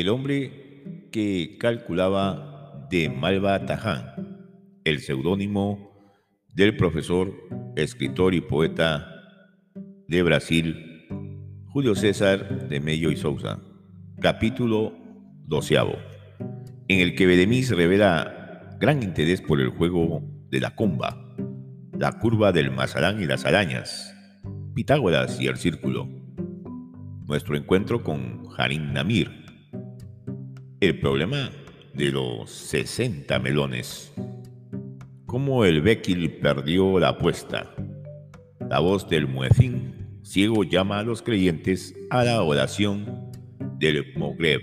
El hombre que calculaba de Malva Taján, el seudónimo del profesor, escritor y poeta de Brasil, Julio César de Mello y Sousa. Capítulo doceavo, en el que Bedemis revela gran interés por el juego de la comba, la curva del mazarán y las arañas, Pitágoras y el círculo. Nuestro encuentro con Harim Namir, el problema de los 60 melones. Cómo el Bekil perdió la apuesta. La voz del muezín ciego llama a los creyentes a la oración del Mogreb.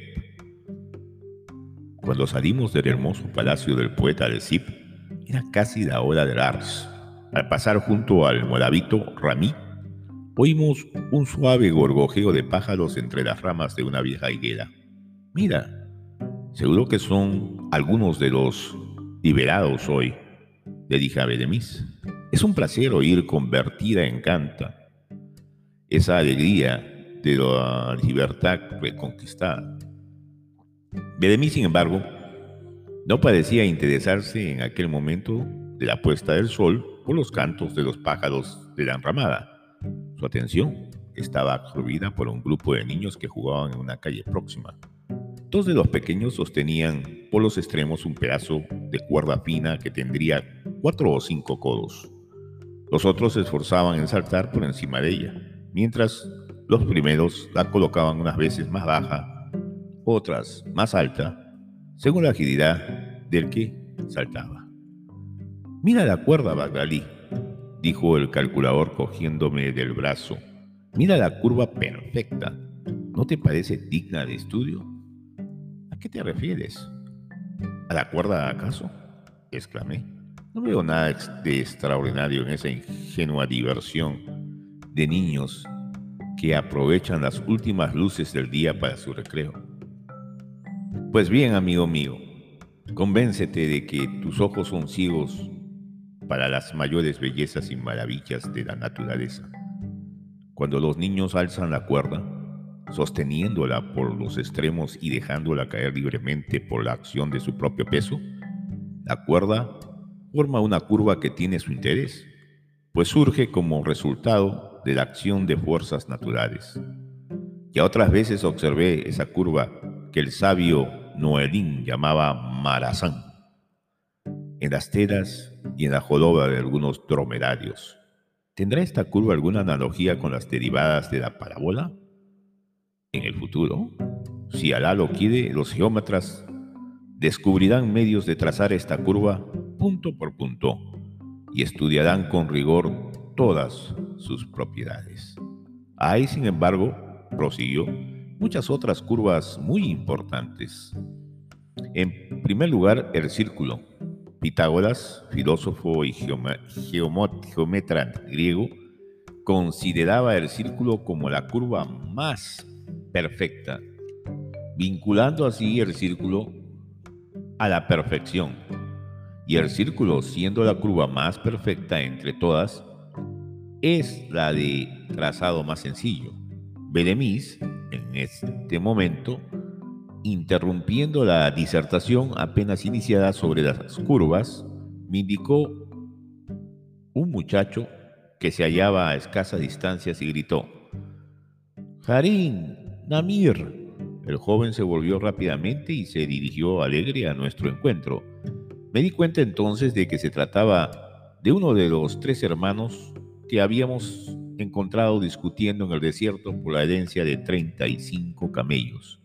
Cuando salimos del hermoso palacio del poeta de Zip, era casi la hora del Ars. Al pasar junto al moravito Ramí, oímos un suave gorgojeo de pájaros entre las ramas de una vieja higuera. Mira, Seguro que son algunos de los liberados hoy, le dije a. Es un placer oír convertida en canta esa alegría de la libertad reconquistada. Bedemis, sin embargo, no parecía interesarse en aquel momento de la puesta del sol por los cantos de los pájaros de la enramada. Su atención estaba absorbida por un grupo de niños que jugaban en una calle próxima. Dos de los pequeños sostenían por los extremos un pedazo de cuerda fina que tendría cuatro o cinco codos. Los otros se esforzaban en saltar por encima de ella, mientras los primeros la colocaban unas veces más baja, otras más alta, según la agilidad del que saltaba. Mira la cuerda, Bagdalí, dijo el calculador cogiéndome del brazo. Mira la curva perfecta. ¿No te parece digna de estudio? ¿A qué te refieres? ¿A la cuerda acaso? exclamé. No veo nada de extraordinario en esa ingenua diversión de niños que aprovechan las últimas luces del día para su recreo. Pues bien, amigo mío, convéncete de que tus ojos son ciegos para las mayores bellezas y maravillas de la naturaleza. Cuando los niños alzan la cuerda, sosteniéndola por los extremos y dejándola caer libremente por la acción de su propio peso? La cuerda forma una curva que tiene su interés, pues surge como resultado de la acción de fuerzas naturales. Ya otras veces observé esa curva que el sabio Noelín llamaba Marazán, en las telas y en la joloba de algunos dromedarios. ¿Tendrá esta curva alguna analogía con las derivadas de la parábola? En el futuro, si Alá lo quiere, los geómetras descubrirán medios de trazar esta curva punto por punto y estudiarán con rigor todas sus propiedades. Hay, sin embargo, prosiguió, muchas otras curvas muy importantes. En primer lugar, el círculo. Pitágoras, filósofo y geometra griego, consideraba el círculo como la curva más perfecta, vinculando así el círculo a la perfección. Y el círculo, siendo la curva más perfecta entre todas, es la de trazado más sencillo. Bedemis, en este momento, interrumpiendo la disertación apenas iniciada sobre las curvas, me indicó un muchacho que se hallaba a escasas distancias y gritó, Jarín, Namir. El joven se volvió rápidamente y se dirigió alegre a nuestro encuentro. Me di cuenta entonces de que se trataba de uno de los tres hermanos que habíamos encontrado discutiendo en el desierto por la herencia de 35 camellos.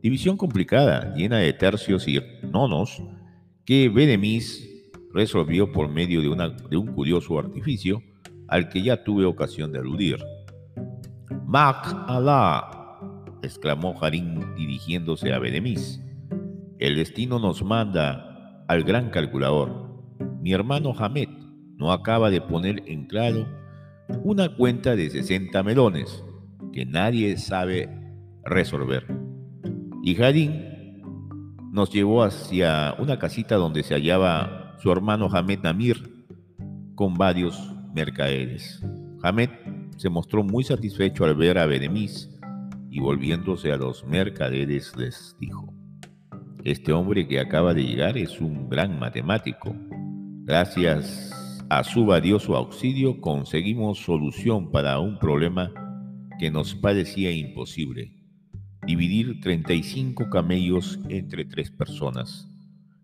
División complicada, llena de tercios y nonos, que Benemis resolvió por medio de, un curioso artificio al que ya tuve ocasión de aludir. Mac Allah, exclamó Harim dirigiéndose a Benemis. El destino nos manda al gran calculador. Mi hermano Hamed no acaba de poner en claro una cuenta de 60 melones que nadie sabe resolver. Y Harim nos llevó hacia una casita donde se hallaba su hermano Hamed Namir con varios mercaderes. Hamed se mostró muy satisfecho al ver a Benemis y volviéndose a los mercaderes les dijo, Este hombre que acaba de llegar es un gran matemático. Gracias a su valioso auxilio conseguimos solución para un problema que nos parecía imposible. Dividir 35 camellos entre tres personas.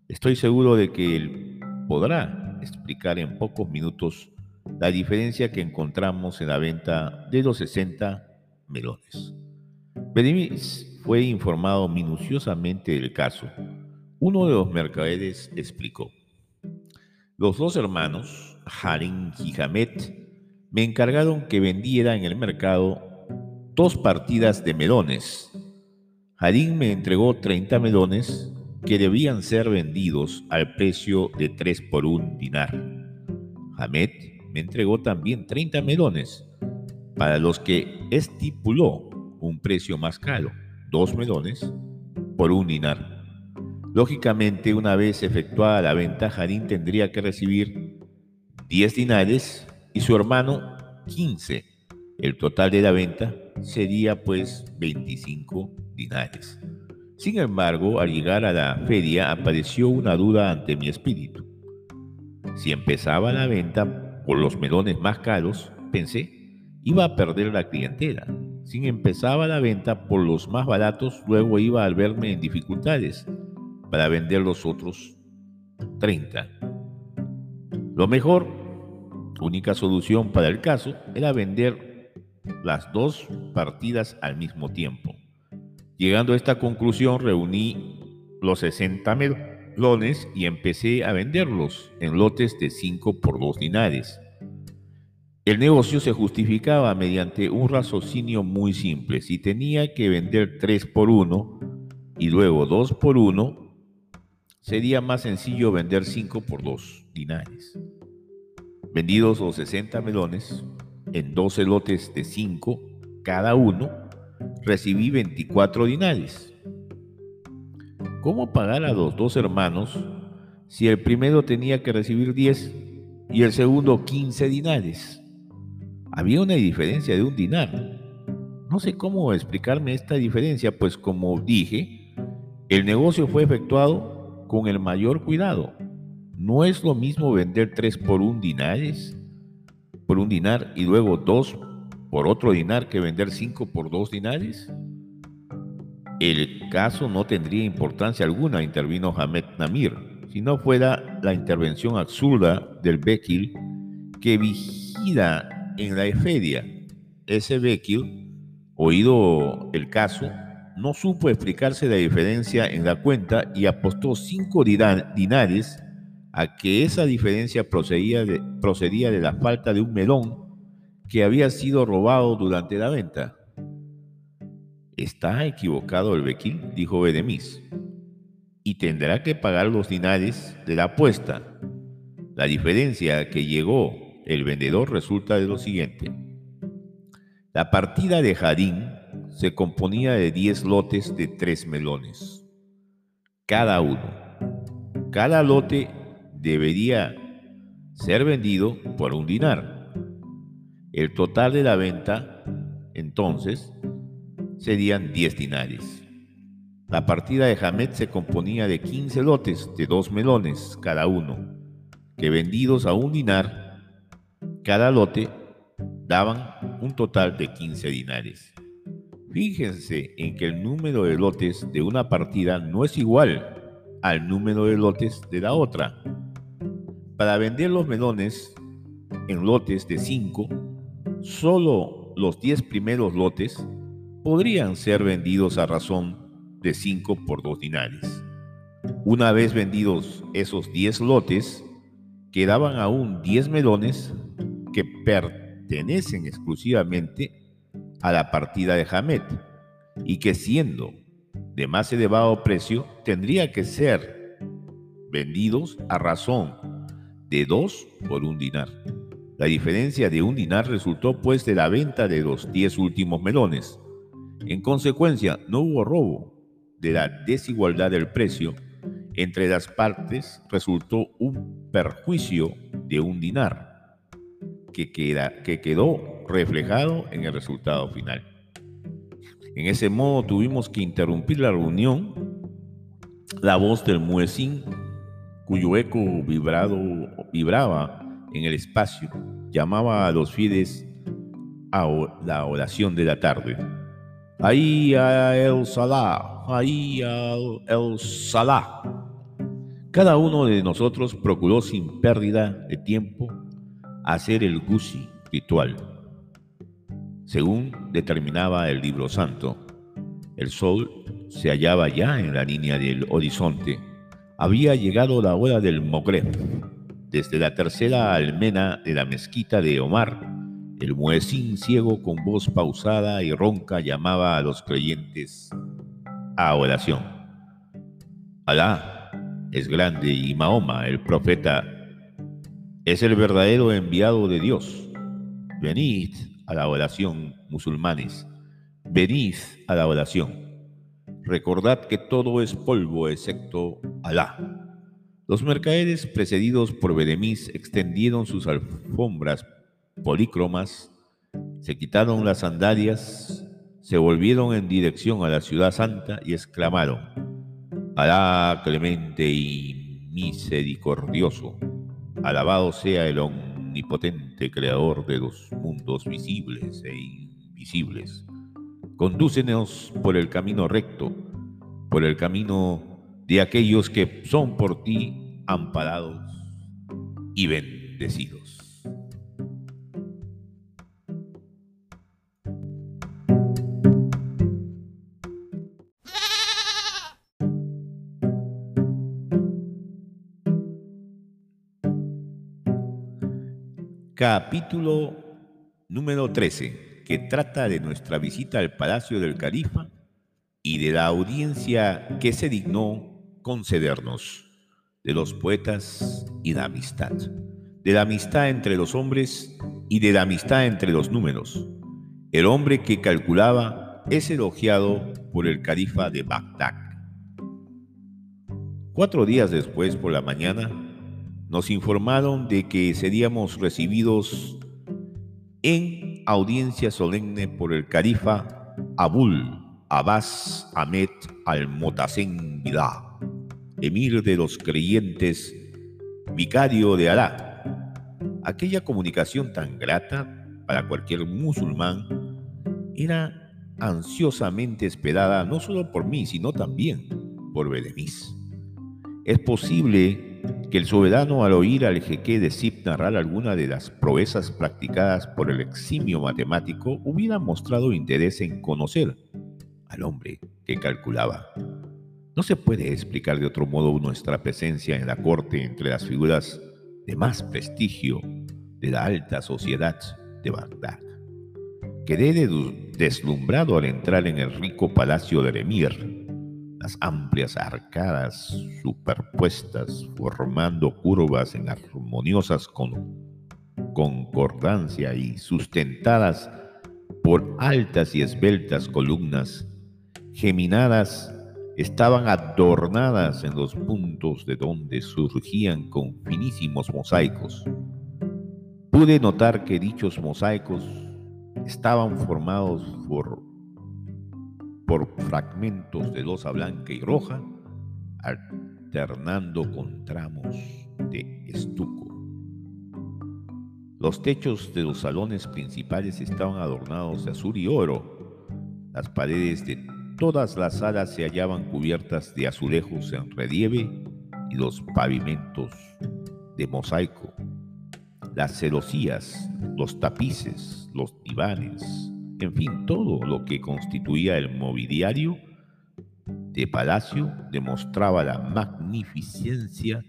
Estoy seguro de que él podrá explicar en pocos minutos la diferencia que encontramos en la venta de los 60 melones. Benemis fue informado minuciosamente del caso. Uno de los mercaderes explicó. Los dos hermanos, Harim y Hamet, me encargaron que vendiera en el mercado dos partidas de melones. Harim me entregó 30 melones que debían ser vendidos al precio de 3 por un dinar. Hamet me entregó también 30 melones, para los que estipuló un precio más caro, dos melones por un dinar. Lógicamente, una vez efectuada la venta, Harim tendría que recibir 10 dinares y su hermano 15. El total de la venta sería pues 25 dinares. Sin embargo, al llegar a la feria apareció una duda ante mi espíritu. Si empezaba la venta por los melones más caros, pensé, iba a perder la clientela. Si empezaba la venta por los más baratos, luego iba a verme en dificultades para vender los otros 30. Lo mejor, única solución para el caso, era vender las dos partidas al mismo tiempo. Llegando a esta conclusión, reuní los 60 melones y empecé a venderlos en lotes de 5 por 2 dinares. El negocio se justificaba mediante un raciocinio muy simple. Si tenía que vender 3 por 1 y luego 2 por 1, sería más sencillo vender 5 por 2 dinares. Vendidos los 60 melones en 12 lotes de 5 cada uno, recibí 24 dinares. ¿Cómo pagar a los dos hermanos si el primero tenía que recibir 10 y el segundo 15 dinares? Había una diferencia de un dinar. No sé cómo explicarme esta diferencia, pues como dije, el negocio fue efectuado con el mayor cuidado. No es lo mismo vender 3 por un dinares, por un dinar y luego 2 por otro dinar que vender cinco por dos dinares? El caso no tendría importancia alguna, intervino Hamed Namir, si no fuera la intervención absurda del Bekil que vigila en la feria. Ese Bekil, oído el caso, no supo explicarse la diferencia en la cuenta y apostó cinco dinares a que esa diferencia procedía de, procedía de la falta de un melón que había sido robado durante la venta. Está equivocado el Bequín, dijo Bedemis, y tendrá que pagar los dinares de la apuesta. La diferencia que llegó el vendedor resulta de lo siguiente. La partida de Jadín se componía de 10 lotes de 3 melones, cada uno. Cada lote debería ser vendido por un dinar. El total de la venta, entonces, serían 10 dinares. La partida de Hamed se componía de 15 lotes de dos melones cada uno, que vendidos a un dinar, cada lote daban un total de 15 dinares. Fíjense en que el número de lotes de una partida no es igual al número de lotes de la otra. Para vender los melones en lotes de 5, solo los 10 primeros lotes podrían ser vendidos a razón de 5 por 2 dinares. Una vez vendidos esos 10 lotes, quedaban aún 10 melones que pertenecen exclusivamente a la partida de Hamed y que siendo de más elevado precio tendría que ser vendidos a razón de 2 por un dinar. La diferencia de un dinar resultó pues de la venta de los diez últimos melones. En consecuencia, no hubo robo. De la desigualdad del precio entre las partes resultó un perjuicio de un dinar que, queda, que quedó reflejado en el resultado final. En ese modo tuvimos que interrumpir la reunión. La voz del muecín, cuyo eco vibrado, vibraba en el espacio, llamaba a los fieles a la oración de la tarde. Ahí a el Salah, ahí al el Salah. Cada uno de nosotros procuró sin pérdida de tiempo hacer el gusi ritual según determinaba el libro santo. El sol se hallaba ya en la línea del horizonte. Había llegado la hora del Mogreb. Desde la tercera almena de la mezquita de Omar, el muecín ciego con voz pausada y ronca llamaba a los creyentes a oración. Alá es grande y Mahoma, el profeta, es el verdadero enviado de Dios. Venid a la oración, musulmanes. Venid a la oración. Recordad que todo es polvo excepto Alá. Los mercaderes, precedidos por Bedemis, extendieron sus alfombras polícromas, se quitaron las sandalias, se volvieron en dirección a la ciudad santa y exclamaron, Alá clemente y misericordioso, alabado sea el omnipotente creador de los mundos visibles e invisibles. Condúcenos por el camino recto, por el camino de aquellos que son por ti amparados y bendecidos. Capítulo número 13, que trata de nuestra visita al Palacio del Califa y de la audiencia que se dignó concedernos, de los poetas y la amistad, de la amistad entre los hombres y de la amistad entre los números. El hombre que calculaba es elogiado por el califa de Bagdad. Cuatro días después por la mañana, nos informaron de que seríamos recibidos en audiencia solemne por el califa Abul Abbas Ahmed al-Motasen Billah, emir de los creyentes, vicario de Alá. Aquella comunicación tan grata para cualquier musulmán era ansiosamente esperada no solo por mí, sino también por Bedemis. Es posible que el soberano al oír al jeque de Zip narrar alguna de las proezas practicadas por el eximio matemático hubiera mostrado interés en conocer al hombre que calculaba. No se puede explicar de otro modo nuestra presencia en la corte entre las figuras de más prestigio de la alta sociedad de Bagdad. Quedé deslumbrado al entrar en el rico palacio del emir, las amplias arcadas superpuestas formando curvas en armoniosas con concordancia y sustentadas por altas y esbeltas columnas, geminadas, estaban adornadas en los puntos de donde surgían con finísimos mosaicos. Pude notar que dichos mosaicos estaban formados por por fragmentos de losa blanca y roja, alternando con tramos de estuco. Los techos de los salones principales estaban adornados de azul y oro. Las paredes de todas las salas se hallaban cubiertas de azulejos en relieve y los pavimentos de mosaico. Las celosías, los tapices, los divanes, en fin, todo lo que constituía el mobiliario de palacio demostraba la magnificencia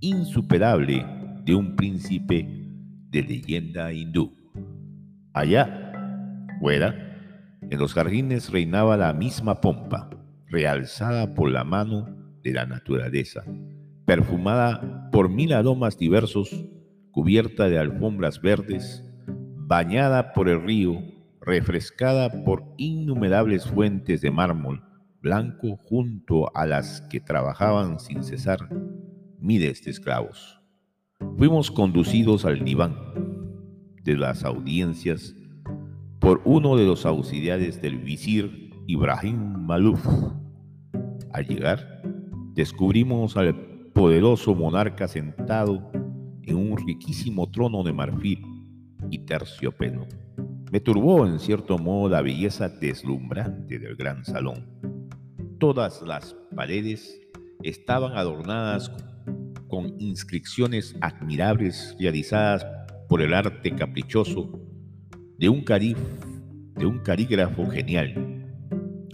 insuperable de un príncipe de leyenda hindú. Allá, fuera, en los jardines reinaba la misma pompa, realzada por la mano de la naturaleza, perfumada por mil aromas diversos, cubierta de alfombras verdes, bañada por el río refrescada por innumerables fuentes de mármol blanco junto a las que trabajaban sin cesar miles de esclavos. Fuimos conducidos al diván de las audiencias por uno de los auxiliares del visir Ibrahim Malouf. Al llegar, descubrimos al poderoso monarca sentado en un riquísimo trono de marfil y terciopelo. Me turbó en cierto modo la belleza deslumbrante del gran salón. Todas las paredes estaban adornadas con inscripciones admirables realizadas por el arte caprichoso de un, de un carígrafo genial.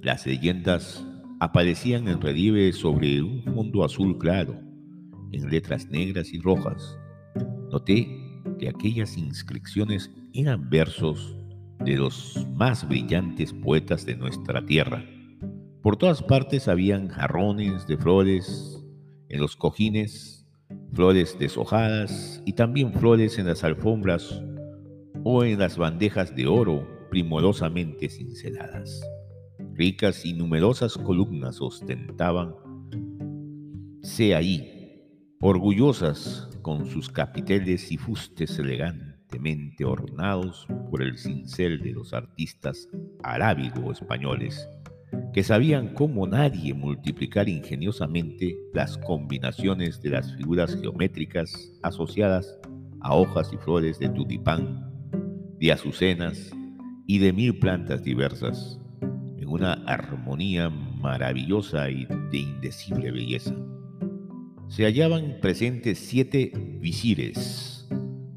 Las leyendas aparecían en relieve sobre un fondo azul claro, en letras negras y rojas. Noté que aquellas inscripciones eran versos de los más brillantes poetas de nuestra tierra. Por todas partes habían jarrones de flores en los cojines, flores deshojadas y también flores en las alfombras o en las bandejas de oro primorosamente cinceladas. Ricas y numerosas columnas ostentaban se ahí, orgullosas con sus capiteles y fustes ornados por el cincel de los artistas arábigo-españoles, que sabían como nadie multiplicar ingeniosamente las combinaciones de las figuras geométricas asociadas a hojas y flores de tutipán, de azucenas y de mil plantas diversas, en una armonía maravillosa y de indecible belleza. Se hallaban presentes siete visires,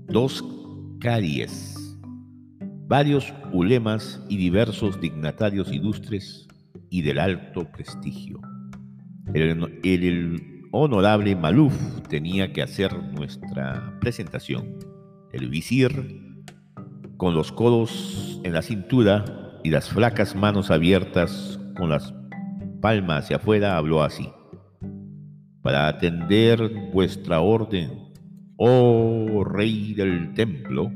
dos caries, varios ulemas y diversos dignatarios ilustres y del alto prestigio. El, el honorable Maluf tenía que hacer nuestra presentación. El visir, con los codos en la cintura y las flacas manos abiertas con las palmas hacia afuera, habló así para atender vuestra orden, oh Rey del Templo,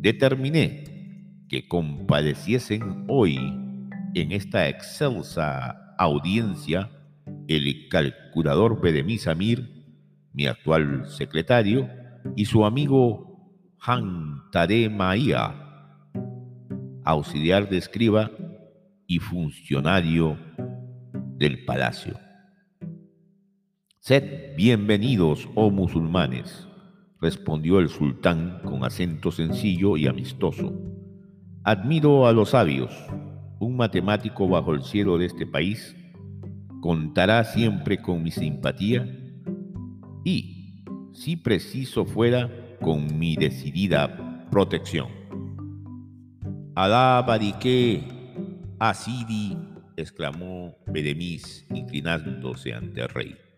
determiné que compadeciesen hoy en esta excelsa audiencia el calculador Bedemis Amir, mi actual secretario, y su amigo Han Tare Maía, auxiliar de escriba y funcionario del palacio. Sed bienvenidos, oh musulmanes, respondió el sultán con acento sencillo y amistoso. Admiro a los sabios. Un matemático bajo el cielo de este país contará siempre con mi simpatía y, si preciso fuera, con mi decidida protección. Alá barique, Asidi, exclamó Bedemis, inclinándose ante el rey.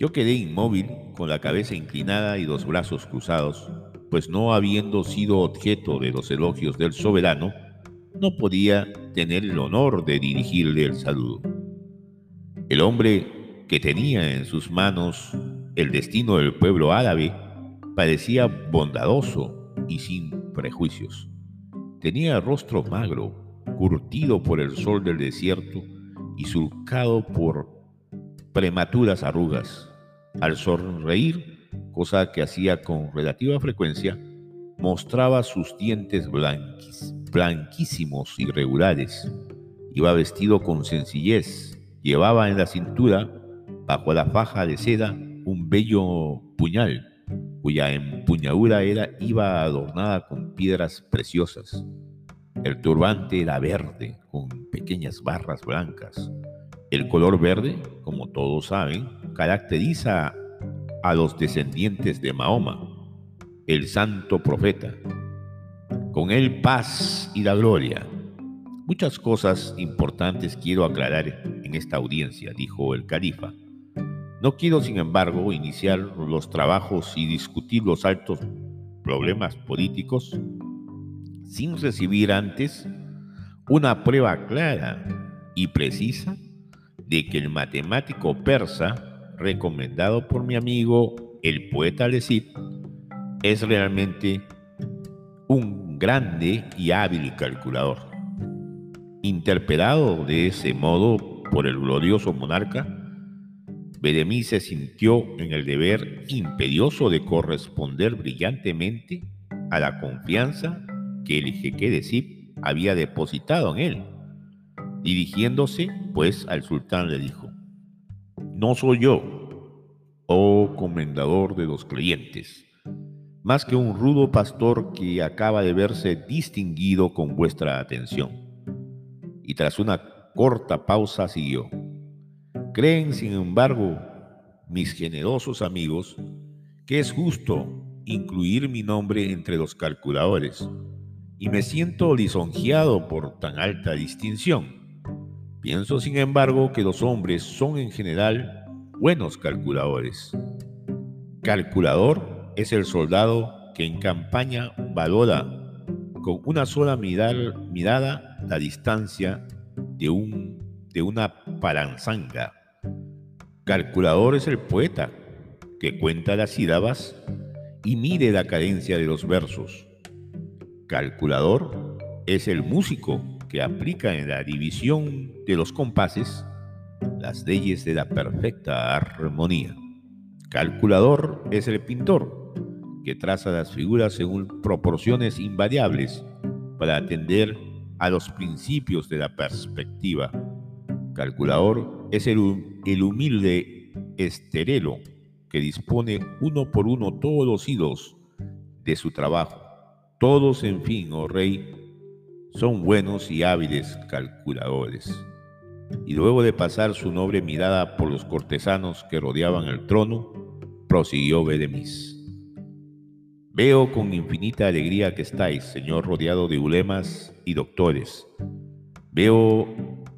Yo quedé inmóvil, con la cabeza inclinada y los brazos cruzados, pues no habiendo sido objeto de los elogios del soberano, no podía tener el honor de dirigirle el saludo. El hombre que tenía en sus manos el destino del pueblo árabe parecía bondadoso y sin prejuicios. Tenía rostro magro, curtido por el sol del desierto y surcado por prematuras arrugas al sonreír, cosa que hacía con relativa frecuencia, mostraba sus dientes blanquísimos y regulares. Iba vestido con sencillez, llevaba en la cintura, bajo la faja de seda, un bello puñal, cuya empuñadura era, iba adornada con piedras preciosas. El turbante era verde, con pequeñas barras blancas. El color verde, como todos saben, caracteriza a los descendientes de Mahoma, el santo profeta. Con él paz y la gloria. Muchas cosas importantes quiero aclarar en esta audiencia, dijo el califa. No quiero, sin embargo, iniciar los trabajos y discutir los altos problemas políticos sin recibir antes una prueba clara y precisa de que el matemático persa recomendado por mi amigo el poeta Lecip, es realmente un grande y hábil calculador. Interpelado de ese modo por el glorioso monarca, Bedemí se sintió en el deber imperioso de corresponder brillantemente a la confianza que el jeque de Sip había depositado en él. Dirigiéndose, pues, al sultán le dijo, No soy yo, oh comendador de los creyentes, más que un rudo pastor que acaba de verse distinguido con vuestra atención. Y tras una corta pausa siguió. Creen, sin embargo, mis generosos amigos, que es justo incluir mi nombre entre los calculadores, y me siento lisonjeado por tan alta distinción. Pienso, sin embargo, que los hombres son en general buenos calculadores. Calculador es el soldado que en campaña valora con una sola mirada, la distancia de, un, de una palanzanga. Calculador es el poeta que cuenta las sílabas y mide la cadencia de los versos. Calculador es el músico que aplica en la división de los compases las leyes de la perfecta armonía. Calculador es el pintor que traza las figuras según proporciones invariables para atender a los principios de la perspectiva. Calculador es el, humilde esterelo que dispone uno por uno todos los hilos de su trabajo. Todos, en fin, oh rey, son buenos y hábiles calculadores. Y luego de pasar su noble mirada por los cortesanos que rodeaban el trono, prosiguió Bedemis. Veo con infinita alegría que estáis, Señor, rodeado de ulemas y doctores. Veo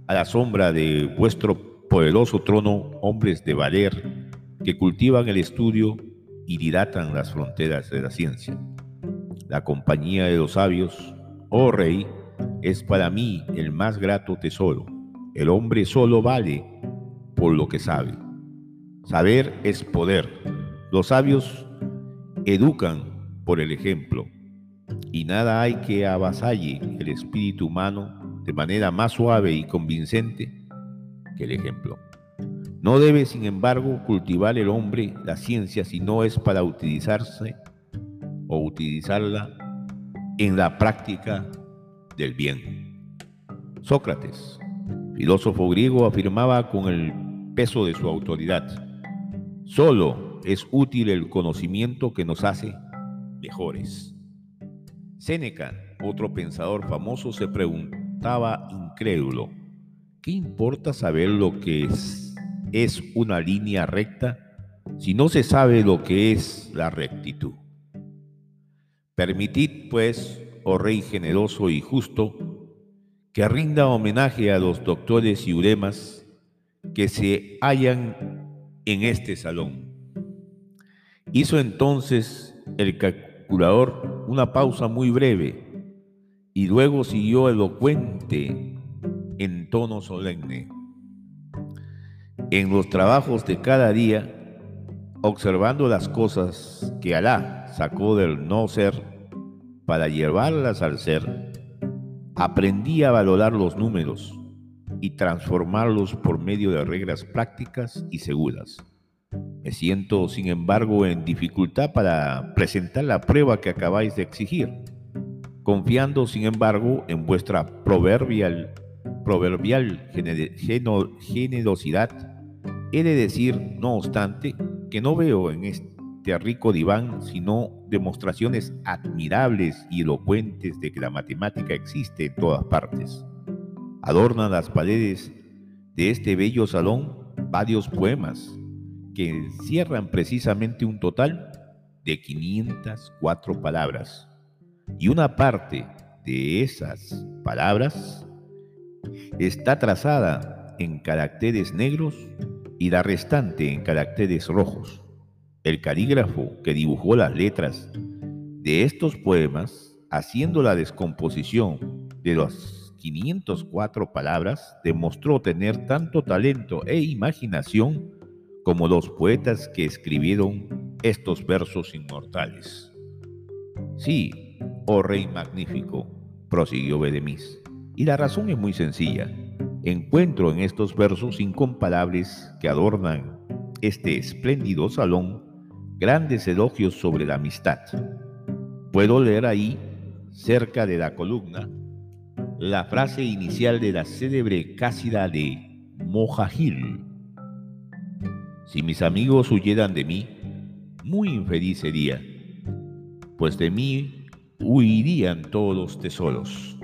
a la sombra de vuestro poderoso trono hombres de valer que cultivan el estudio y dilatan las fronteras de la ciencia. La compañía de los sabios, oh rey, es para mí el más grato tesoro. El hombre solo vale por lo que sabe. Saber es poder. Los sabios educan por el ejemplo y nada hay que avasalle el espíritu humano de manera más suave y convincente que el ejemplo. No debe, sin embargo, cultivar el hombre la ciencia si no es para utilizarse o utilizarla en la práctica del bien. Sócrates, filósofo griego, afirmaba con el peso de su autoridad, solo es útil el conocimiento que nos hace mejores. Séneca, otro pensador famoso, se preguntaba incrédulo, ¿qué importa saber lo que es es una línea recta si no se sabe lo que es la rectitud. Permitid, pues, oh Rey generoso y justo, que rinda homenaje a los doctores y uremas que se hallan en este salón. Hizo entonces el calculador una pausa muy breve y luego siguió elocuente en tono solemne en los trabajos de cada día, observando las cosas que Alá sacó del no ser para llevarlas al ser, aprendí a valorar los números y transformarlos por medio de reglas prácticas y seguras. Me siento, sin embargo, en dificultad para presentar la prueba que acabáis de exigir, confiando, sin embargo, en vuestra proverbial, proverbial generosidad He de decir, no obstante, que no veo en este rico diván sino demostraciones admirables y elocuentes de que la matemática existe en todas partes. Adornan las paredes de este bello salón varios poemas que encierran precisamente un total de 504 palabras. Y una parte de esas palabras está trazada en caracteres negros y la restante en caracteres rojos. El calígrafo que dibujó las letras de estos poemas, haciendo la descomposición de las 504 palabras, demostró tener tanto talento e imaginación como los poetas que escribieron estos versos inmortales. Sí, oh rey magnífico, prosiguió Bedemis, y la razón es muy sencilla encuentro en estos versos incomparables que adornan este espléndido salón grandes elogios sobre la amistad. Puedo leer ahí, cerca de la columna, la frase inicial de la célebre cásida de Mojajil. Si mis amigos huyeran de mí, muy infeliz sería, pues de mí huirían todos los tesoros.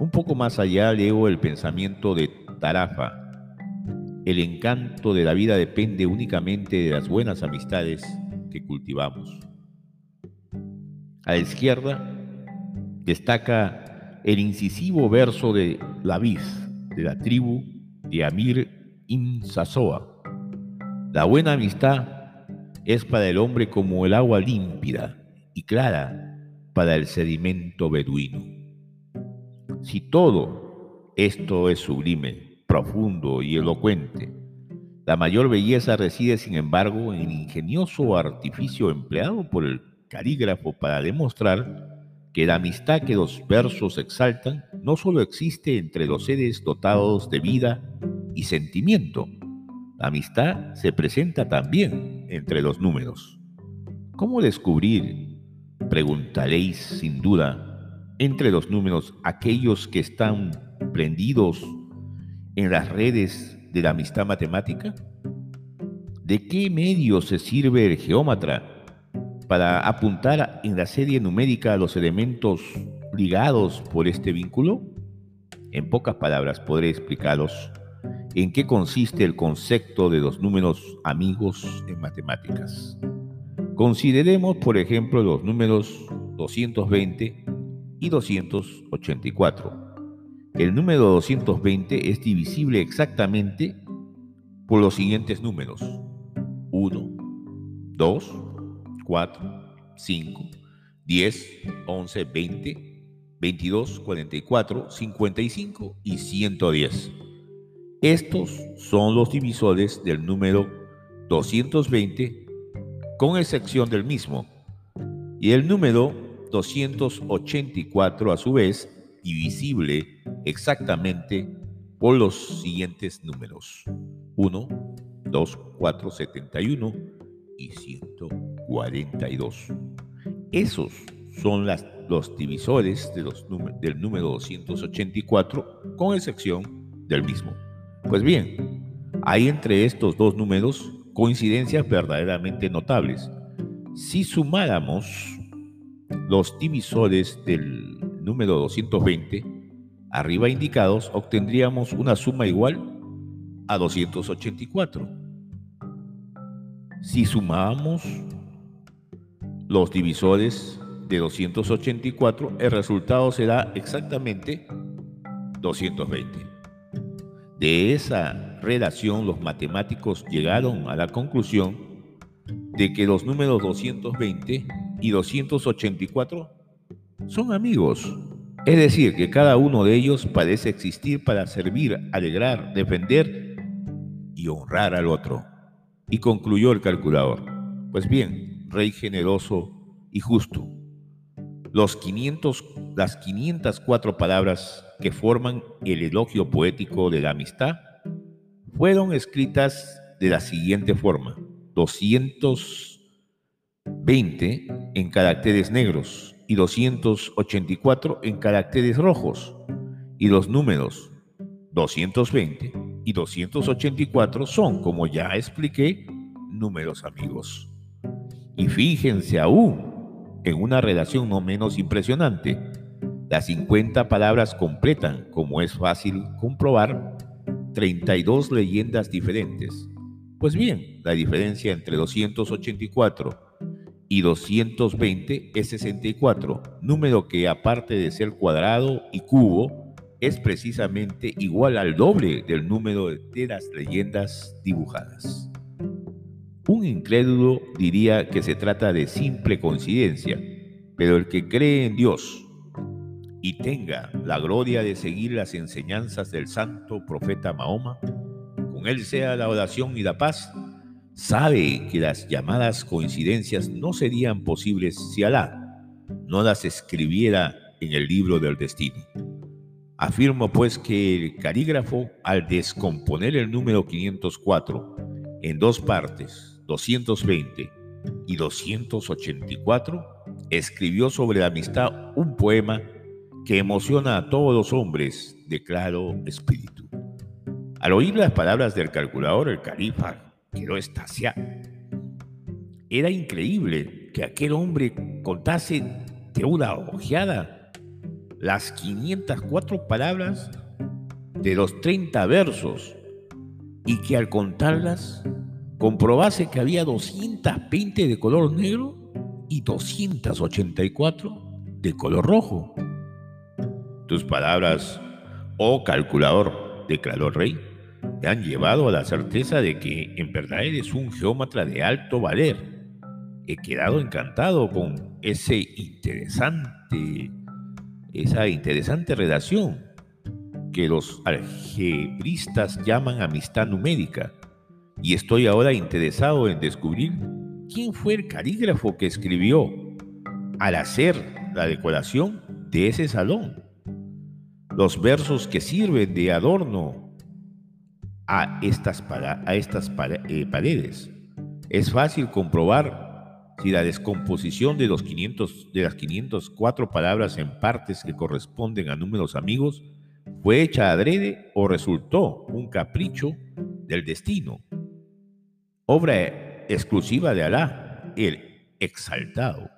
Un poco más allá leo el pensamiento de Tarafa. El encanto de la vida depende únicamente de las buenas amistades que cultivamos. A la izquierda destaca el incisivo verso de la vid de la tribu de Amir Insasoa. La buena amistad es para el hombre como el agua límpida y clara para el sedimento beduino. Si todo esto es sublime, profundo y elocuente, la mayor belleza reside, sin embargo, en el ingenioso artificio empleado por el calígrafo para demostrar que la amistad que los versos exaltan no solo existe entre los seres dotados de vida y sentimiento, la amistad se presenta también entre los números. ¿Cómo descubrir, preguntaréis sin duda, entre los números aquellos que están prendidos en las redes de la amistad matemática? ¿De qué medio se sirve el geómatra para apuntar en la serie numérica los elementos ligados por este vínculo? En pocas palabras podré explicaros en qué consiste el concepto de los números amigos en matemáticas. Consideremos, por ejemplo, los números 220 y 284. El número 220 es divisible exactamente por los siguientes números. 1, 2, 4, 5, 10, 11, 20, 22, 44, 55 y 110. Estos son los divisores del número 220 con excepción del mismo. Y el número 284 a su vez divisible exactamente por los siguientes números. 1, 2, 4, 71 y 140. 42. Esos son los divisores de los, del número 284 con excepción del mismo. Pues bien, hay entre estos dos números coincidencias verdaderamente notables. Si sumáramos los divisores del número 220 arriba indicados, obtendríamos una suma igual a 284. Si sumamos los divisores de 284, el resultado será exactamente 220. De esa relación los matemáticos llegaron a la conclusión de que los números 220 y 284 son amigos. Es decir, que cada uno de ellos parece existir para servir, alegrar, defender y honrar al otro. Y concluyó el calculador. Pues bien, Rey generoso y justo. Los 500, las 504 palabras que forman el elogio poético de la amistad fueron escritas de la siguiente forma. 220 en caracteres negros y 284 en caracteres rojos. Y los números 220 y 284 son, como ya expliqué, números amigos. Y fíjense aún en una relación no menos impresionante. Las 50 palabras completan, como es fácil comprobar, 32 leyendas diferentes. Pues bien, la diferencia entre 284 y 220 es 64, número que aparte de ser cuadrado y cubo, es precisamente igual al doble del número de las leyendas dibujadas. Un incrédulo diría que se trata de simple coincidencia, pero el que cree en Dios y tenga la gloria de seguir las enseñanzas del santo profeta Mahoma, con él sea la oración y la paz, sabe que las llamadas coincidencias no serían posibles si Alá no las escribiera en el libro del destino. Afirmo pues que el calígrafo, al descomponer el número 504 en dos partes, 220 y 284, escribió sobre la amistad un poema que emociona a todos los hombres de claro espíritu. Al oír las palabras del calculador, el califa quedó estasiado. Era increíble que aquel hombre contase de una ojeada las 504 palabras de los 30 versos y que al contarlas comprobase que había 220 de color negro y 284 de color rojo. Tus palabras, oh calculador, declaró el rey, te han llevado a la certeza de que en verdad eres un geómatra de alto valer. He quedado encantado con ese interesante, esa interesante redacción que los algebristas llaman amistad numérica y estoy ahora interesado en descubrir quién fue el carígrafo que escribió al hacer la decoración de ese salón. Los versos que sirven de adorno a estas, a estas eh, paredes. Es fácil comprobar si la descomposición de, los 500, de las 504 palabras en partes que corresponden a números amigos fue hecha adrede o resultó un capricho del destino obra exclusiva de Alá, el exaltado,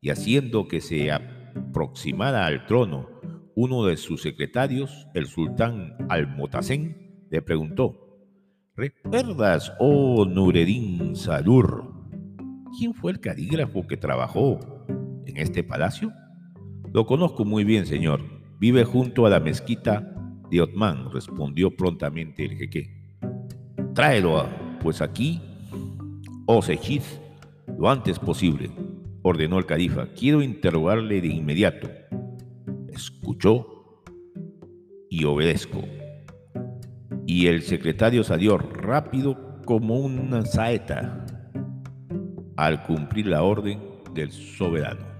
y haciendo que se aproximara al trono uno de sus secretarios, el sultán Al-Motacén, le preguntó, ¿recuerdas, oh Nureddin Salur, quién fue el carígrafo que trabajó en este palacio? Lo conozco muy bien, señor. Vive junto a la mezquita de Otman, respondió prontamente el jeque. Tráelo pues aquí, oh Sechid, lo antes posible, ordenó el califa. Quiero interrogarle de inmediato. Escuchó y obedezco. Y el secretario salió rápido como una saeta al cumplir la orden del soberano.